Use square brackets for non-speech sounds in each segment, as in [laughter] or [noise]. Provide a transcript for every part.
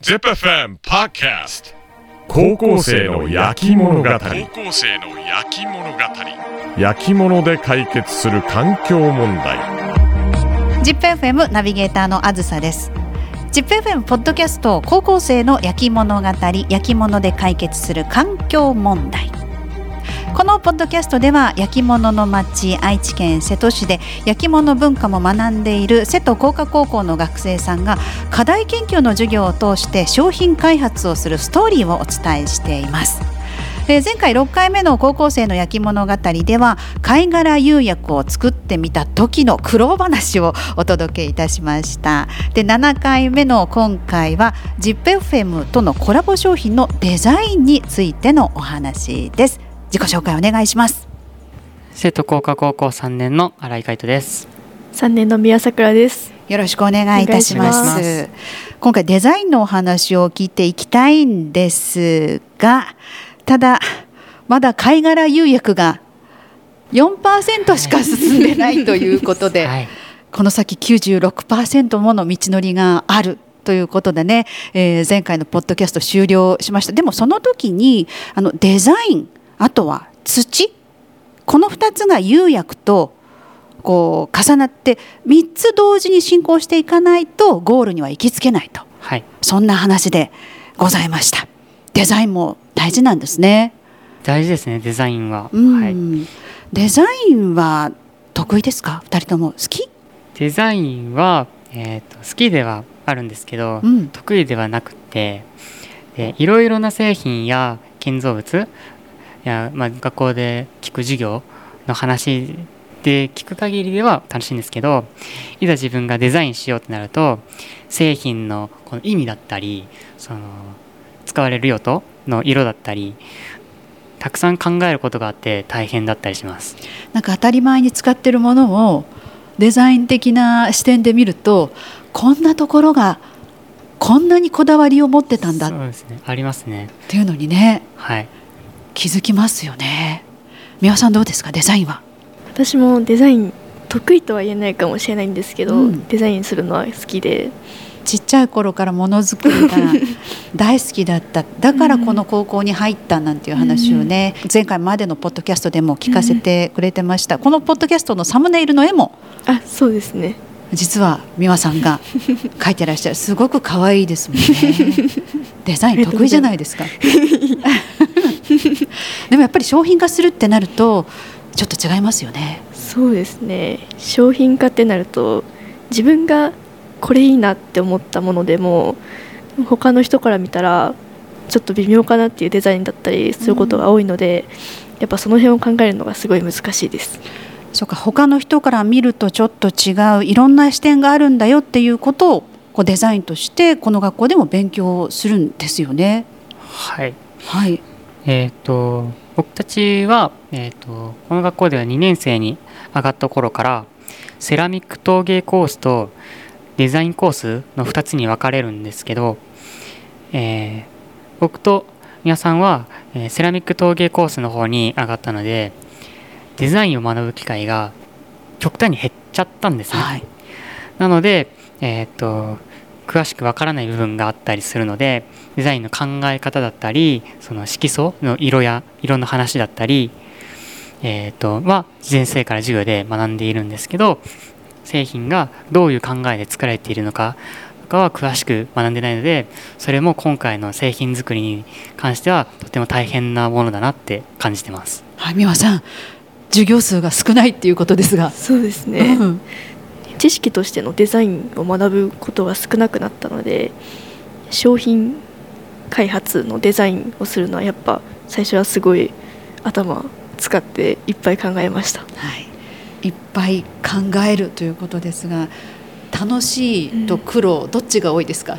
ZIPFM Podcast 高校生の焼き物語。高校生の焼き物語。焼き物で解決する環境問題。ZIPFM ナビゲーターのあずさです。ZIPFM ポッドキャスト高校生の焼き物語焼き物で解決する環境問題このポッドキャストでは焼き物の町愛知県瀬戸市で焼き物文化も学んでいる瀬戸工科高校の学生さんが課題研究の授業を通して商品開発をするストーリーをお伝えしています。えー前回6回目の高校生の焼き物語では貝殻釉薬を作ってみた時の苦労話をお届けいたしました。で7回目の今回は ZIPFM とのコラボ商品のデザインについてのお話です。自己紹介お願いします生徒工科高校3年の新井海斗です。3年の宮桜です。よろしくお願いいたします今回デザインのお話を聞いていきたいんですがただまだ貝殻釉薬が4%しか進んでないということで、はい。この先96%もの道のりがあるということでね、えー前回のポッドキャスト終了しましたでもその時にあのデザインあとは土。この2つが釉薬とこう重なって3つ同時に進行していかないとゴールには行きつけないと。はい。そんな話でございました。デザインも大事なんですね、大事ですね、デザインは。うん。はい。デザインは得意ですか？2人とも。好き、デザインは、えー、と好きではあるんですけど、うん。得意ではなくてでいろいろな製品や建造物や、まあ、学校で聞く授業の話で聞く限りでは楽しいんですけどいざ自分がデザインしようとなると製品のこの意味だったりその使われる用途の色だったりたくさん考えることがあって大変だったりします。なんか当たり前に使ってるものをデザイン的な視点で見るとこんなところがこんなにこだわりを持ってたんだ。っそうですね。ありますね。ていうのにね。はい気づきますよね。美輪さんどうですか？デザインは？私もデザイン得意とは言えないかもしれないんですけど、うん。デザインするのは好きで、ちっちゃい頃からものづくりが [laughs] 大好きだった。だからこの高校に入ったなんていう話をね、前回までのポッドキャストでも聞かせてくれてました、このポッドキャストのサムネイルの絵もあ、そうですね。実は美輪さんが描いてらっしゃる。すごく可愛いですもんね。[laughs] デザイン得意じゃないですかでもやっぱり商品化するってなるとちょっと違いますよねそうですね。商品化ってなると自分がこれいいなって思ったものでも他の人から見たらちょっと微妙かなっていうデザインだったりすることが多いので、やっぱその辺を考えるのがすごい難しいです。そうか他の人から見るとちょっと違ういろんな視点があるんだよっていうことをこうデザインとしてこの学校でも勉強するんですよね。はいはい。えー、と僕たちは、えー、とこの学校では2年生に上がった頃からセラミック陶芸コースとデザインコースの2つに分かれるんですけど、えー僕と皆さんは、えーセラミック陶芸コースの方に上がったのでデザインを学ぶ機会が極端に減っちゃったんですね。はい。なので、えーっと詳しくわからない部分があったりするのでデザインの考え方だったりその色素の色や色の話だったり、えーっとは先生から授業で学んでいるんですけど製品がどういう考えで作られているのかとかは詳しく学んでないのでそれも今回の製品作りに関してはとても大変なものだなって感じてます。はい、美輪さん、授業数が少ないっていうことですが。そうですね。うん知識としてのデザインを学ぶことが少なくなったので商品開発のデザインをするのはやっぱ最初はすごい頭使っていっぱい考えましたはい。いっぱい考えるということですが、楽しいと苦労、どっちが多いですか？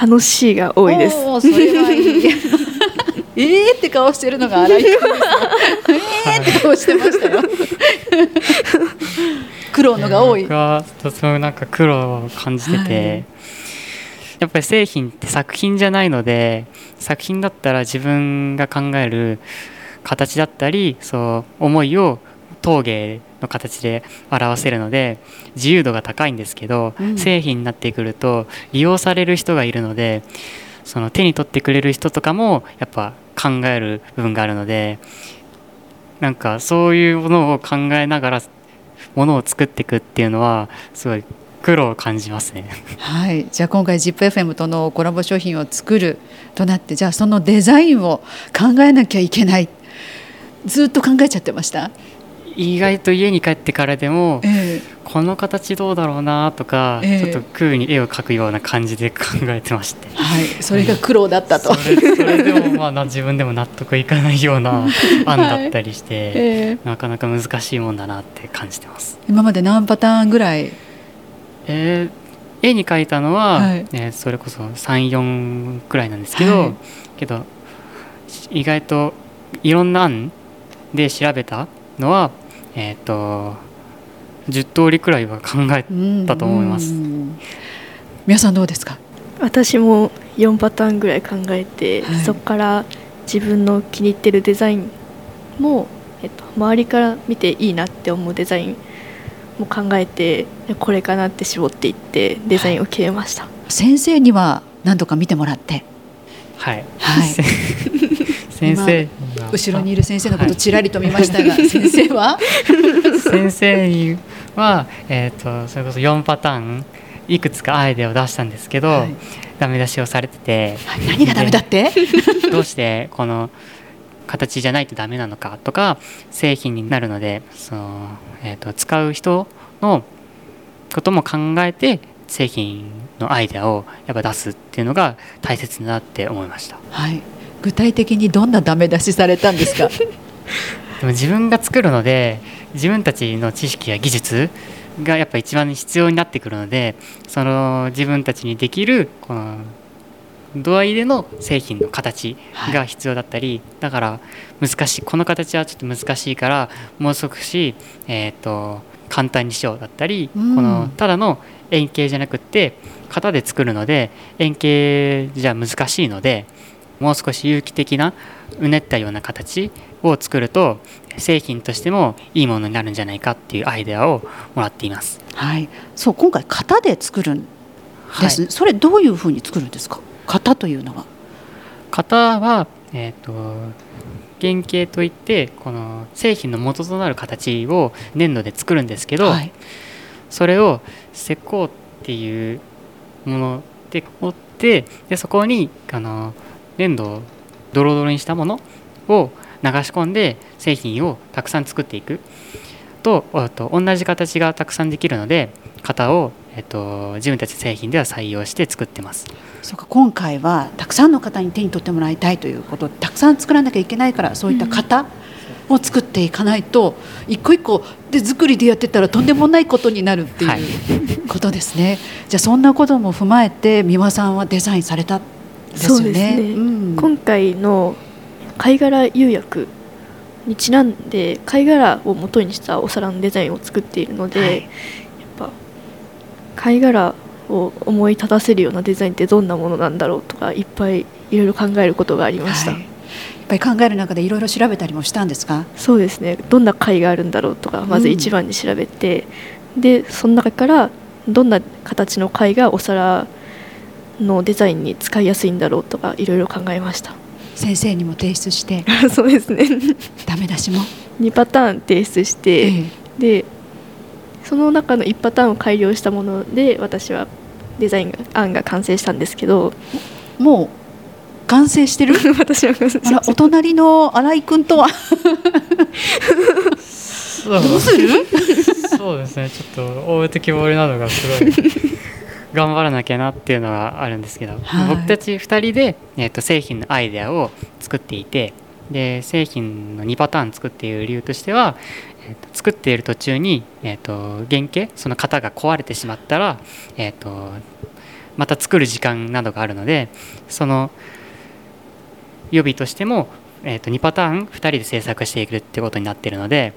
楽しいが多いですそれはいい。[laughs] えーって顔してるのが荒井君ですね。えーって顔してましたよ。苦労のが多い。僕。はとてもなんか苦労を感じてて、はい。やっぱり製品って作品じゃないので作品だったら自分が考える形だったりそう思いを陶芸の形で表せるので自由度が高いんですけど、うん。製品になってくると利用される人がいるのでその手に取ってくれる人とかもやっぱ考える部分があるのでなんかそういうものを考えながらものを作っていくっていうのはすごい苦労を感じますね。はい、じゃあ今回 ZIPFM とのコラボ商品を作るとなってじゃあそのデザインを考えなきゃいけない。ずっと考えちゃってました、意外と家に帰ってからでもえこの形どうだろうなとか、ええ。ちょっと空に絵を描くような感じで考えてまして。えはい、それが苦労だったと。それそれでもまあな自分でも納得いかないような案だったりして、ええ。なかなか難しいもんだなって感じてます。今まで何パターンぐらい？えー絵に描いたのは、はい。えーそれこそ34くらいなんですけど、はい。けど意外といろんな案で調べたのはえっ、と10通りくらいは考えだと思います。うん皆さんどうですか？私も4パターンぐらい考えて、はい。そこから自分の気に入ってるデザインも、えっと、周りから見ていいなって思うデザインも考えてこれかなって絞っていってデザインを決めました、先生には何度か見てもらって。はい、はい [laughs] 先生。後ろにいる先生のことちらりと見ましたが、[laughs] 先生は？先生には、えー、とそれこそ4パターンいくつかアイデアを出したんですけど、はい。ダメ出しをされてて何がダメだって？でどうしてこの形じゃないとダメなのかとか製品になるのでその、えー、と使う人のことも考えて製品のアイデアをやっぱ出すっていうのが大切だなって思いました。はい具体的にどんなダメ出しされたんですか？[laughs] でも自分が作るので自分たちの知識や技術がやっぱ一番必要になってくるのでその自分たちにできるこの度合いでの製品の形が必要だったり、だから難しいこの形はちょっと難しいからもう少し、えー、と簡単にしようだったり、うん。このただの円形じゃなくって型で作るので円形じゃ難しいのでもう少し有機的なうねったような形を作ると製品としてもいいものになるんじゃないかっていうアイデアをもらっています。はい。そう今回型で作るんです、それどういうふうに作るんですか？型というのは？型は、えー、と原型といってこの製品の元となる形を粘土で作るんですけど、はい。それを石膏っていうもので折ってでそこにあの粘土をドロドロにしたものを流し込んで製品をたくさん作っていくとあと同じ形がたくさんできるので型を、えっと、自分たちの製品では採用して作ってます。そうか今回はたくさんの方に手に取ってもらいたいということでたくさん作らなきゃいけないからそういった型を作っていかないと、一個一個で作りでやってたらとんでもないことになるってはいいうことですね。じゃあそんなことも踏まえて美輪さんはデザインされた。そうですね。ん。今回の貝殻釉薬にちなんで貝殻を元にしたお皿のデザインを作っているので、はい。やっぱ貝殻を思い立たせるようなデザインってどんなものなんだろうとかいっぱいいろいろ考えることがありました、はい。やっぱり考える中でいろいろ調べたりもしたんですか？そうですね。どんな貝があるんだろうとかまず一番に調べて、でその中からどんな形の貝がお皿のデザインに使いやすいんだろうとかいろいろ考えました。先生にも提出して [laughs] そうですね。ダメ出しも？2パターン提出して、ええ。でその中の1パターンを改良したもので私はデザインが案が完成したんですけど。もう完成してる？[laughs] 私は完成しあらお隣の新井君とは？[laughs] そう。どうする？そうですね。ちょっと大手希望なのがすごい頑張らなきゃなっていうのがあるんですけど、はい僕たち2人で、えー、と製品のアイデアを作っていてで製品の2パターン作っている理由としては、えーと作っている途中に、えー、と原型その型が壊れてしまったら、えー、とまた作る時間などがあるのでその予備としても、えー、と2パターン2人で制作していくってことになっているので、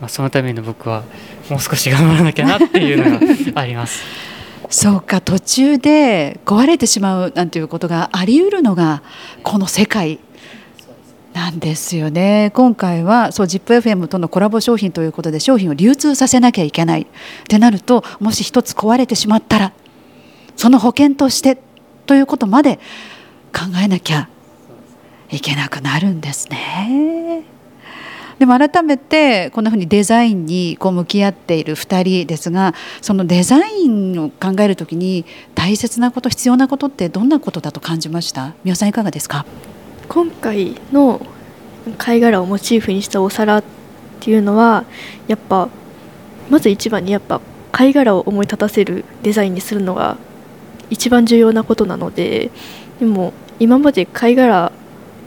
まあ、そのために僕はもう少し頑張らなきゃなっていうのがあります。[laughs] そうか途中で壊れてしまうなんていうことがあり得るのがこの世界なんですよね。今回はそう ZIPFM とのコラボ商品ということで商品を流通させなきゃいけない。ってなるともし一つ壊れてしまったらその保険としてということまで考えなきゃいけなくなるんですね。でも改めてこんなふうにデザインにこう向き合っている2人ですがそのデザインを考えるときに大切なこと必要なことってどんなことだと感じました？宮さんいかがですか？今回の貝殻をモチーフにしたお皿っていうのはやっぱまず一番にやっぱ貝殻を思い立たせるデザインにするのが一番重要なことなのででも今まで貝殻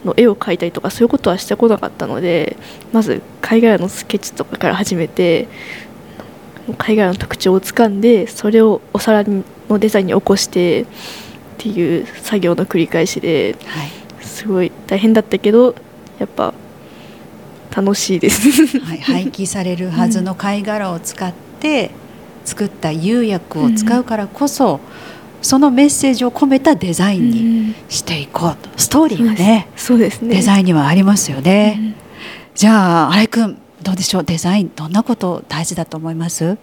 の絵を描いたりとかそういうことはしてこなかったのでまず貝殻のスケッチとかから始めて貝殻の特徴をつかんでそれをお皿のデザインに起こしてっていう作業の繰り返しで、はい、すごい大変だったけどやっぱ楽しいです。はい、廃棄されるはずの貝殻を使って作った釉薬を使うからこそ、うんそのメッセージを込めたデザインにしていこうと、うん、ストーリーがねそうですね。デザインにはありますよね、うん、じゃあ新井君どうでしょう？デザインどんなこと大事だと思います？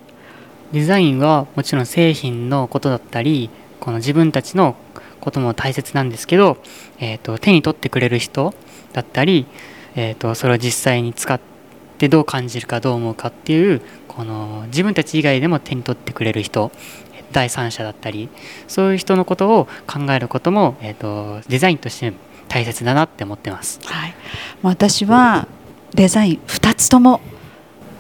デザインはもちろん製品のことだったりこの自分たちのことも大切なんですけど、えーと、手に取ってくれる人だったり、えーとそれを実際に使ってどう感じるかどう思うかっていうこの自分たち以外でも手に取ってくれる人第三者だったりそういう人のことを考えることも、えーと、デザインとして大切だなって思ってます。はい、私はデザイン2つとも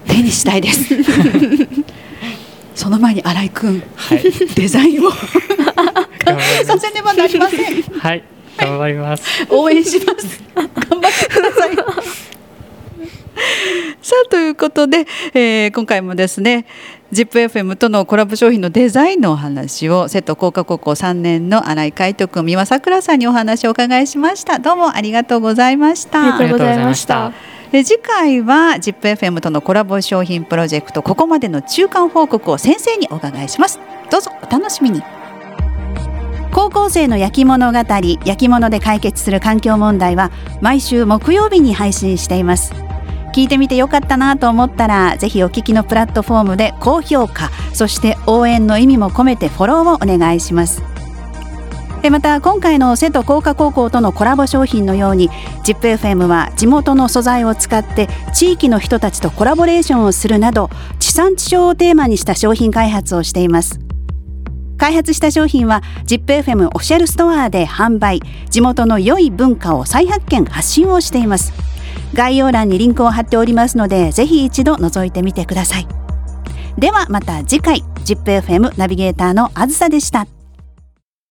手にしたいです。[laughs] その前に新井君、はい、デザインをさせねばなりません。はい、頑張ります。応援します。頑張ってください。さあということで、えー、今回もですね ZIPFM とのコラボ商品のデザインのお話を瀬戸工科高校3年の新井海斗君三輪さくらさんにお話をお伺いしました。どうもありがとうございました。ありがとうございました。次回は ZIPFM とのコラボ商品プロジェクトここまでの中間報告を先生にお伺いします。どうぞお楽しみに。高校生の焼き物語焼き物で解決する環境問題は毎週木曜日に配信しています聞いてみてよかったなと思ったらぜひお聞きのプラットフォームで高評価そして応援の意味も込めてフォローをお願いします。また今回の瀬戸工科高校とのコラボ商品のように ZIPFM は地元の素材を使って地域の人たちとコラボレーションをするなど地産地消をテーマにした商品開発をしています。開発した商品は ZIPFM オフィシャルストアで販売地元の良い文化を再発見発信をしています。概要欄にリンクを貼っておりますのでぜひ一度覗いてみてください。ではまた次回 ZIPFM ナビゲーターのあずさでした。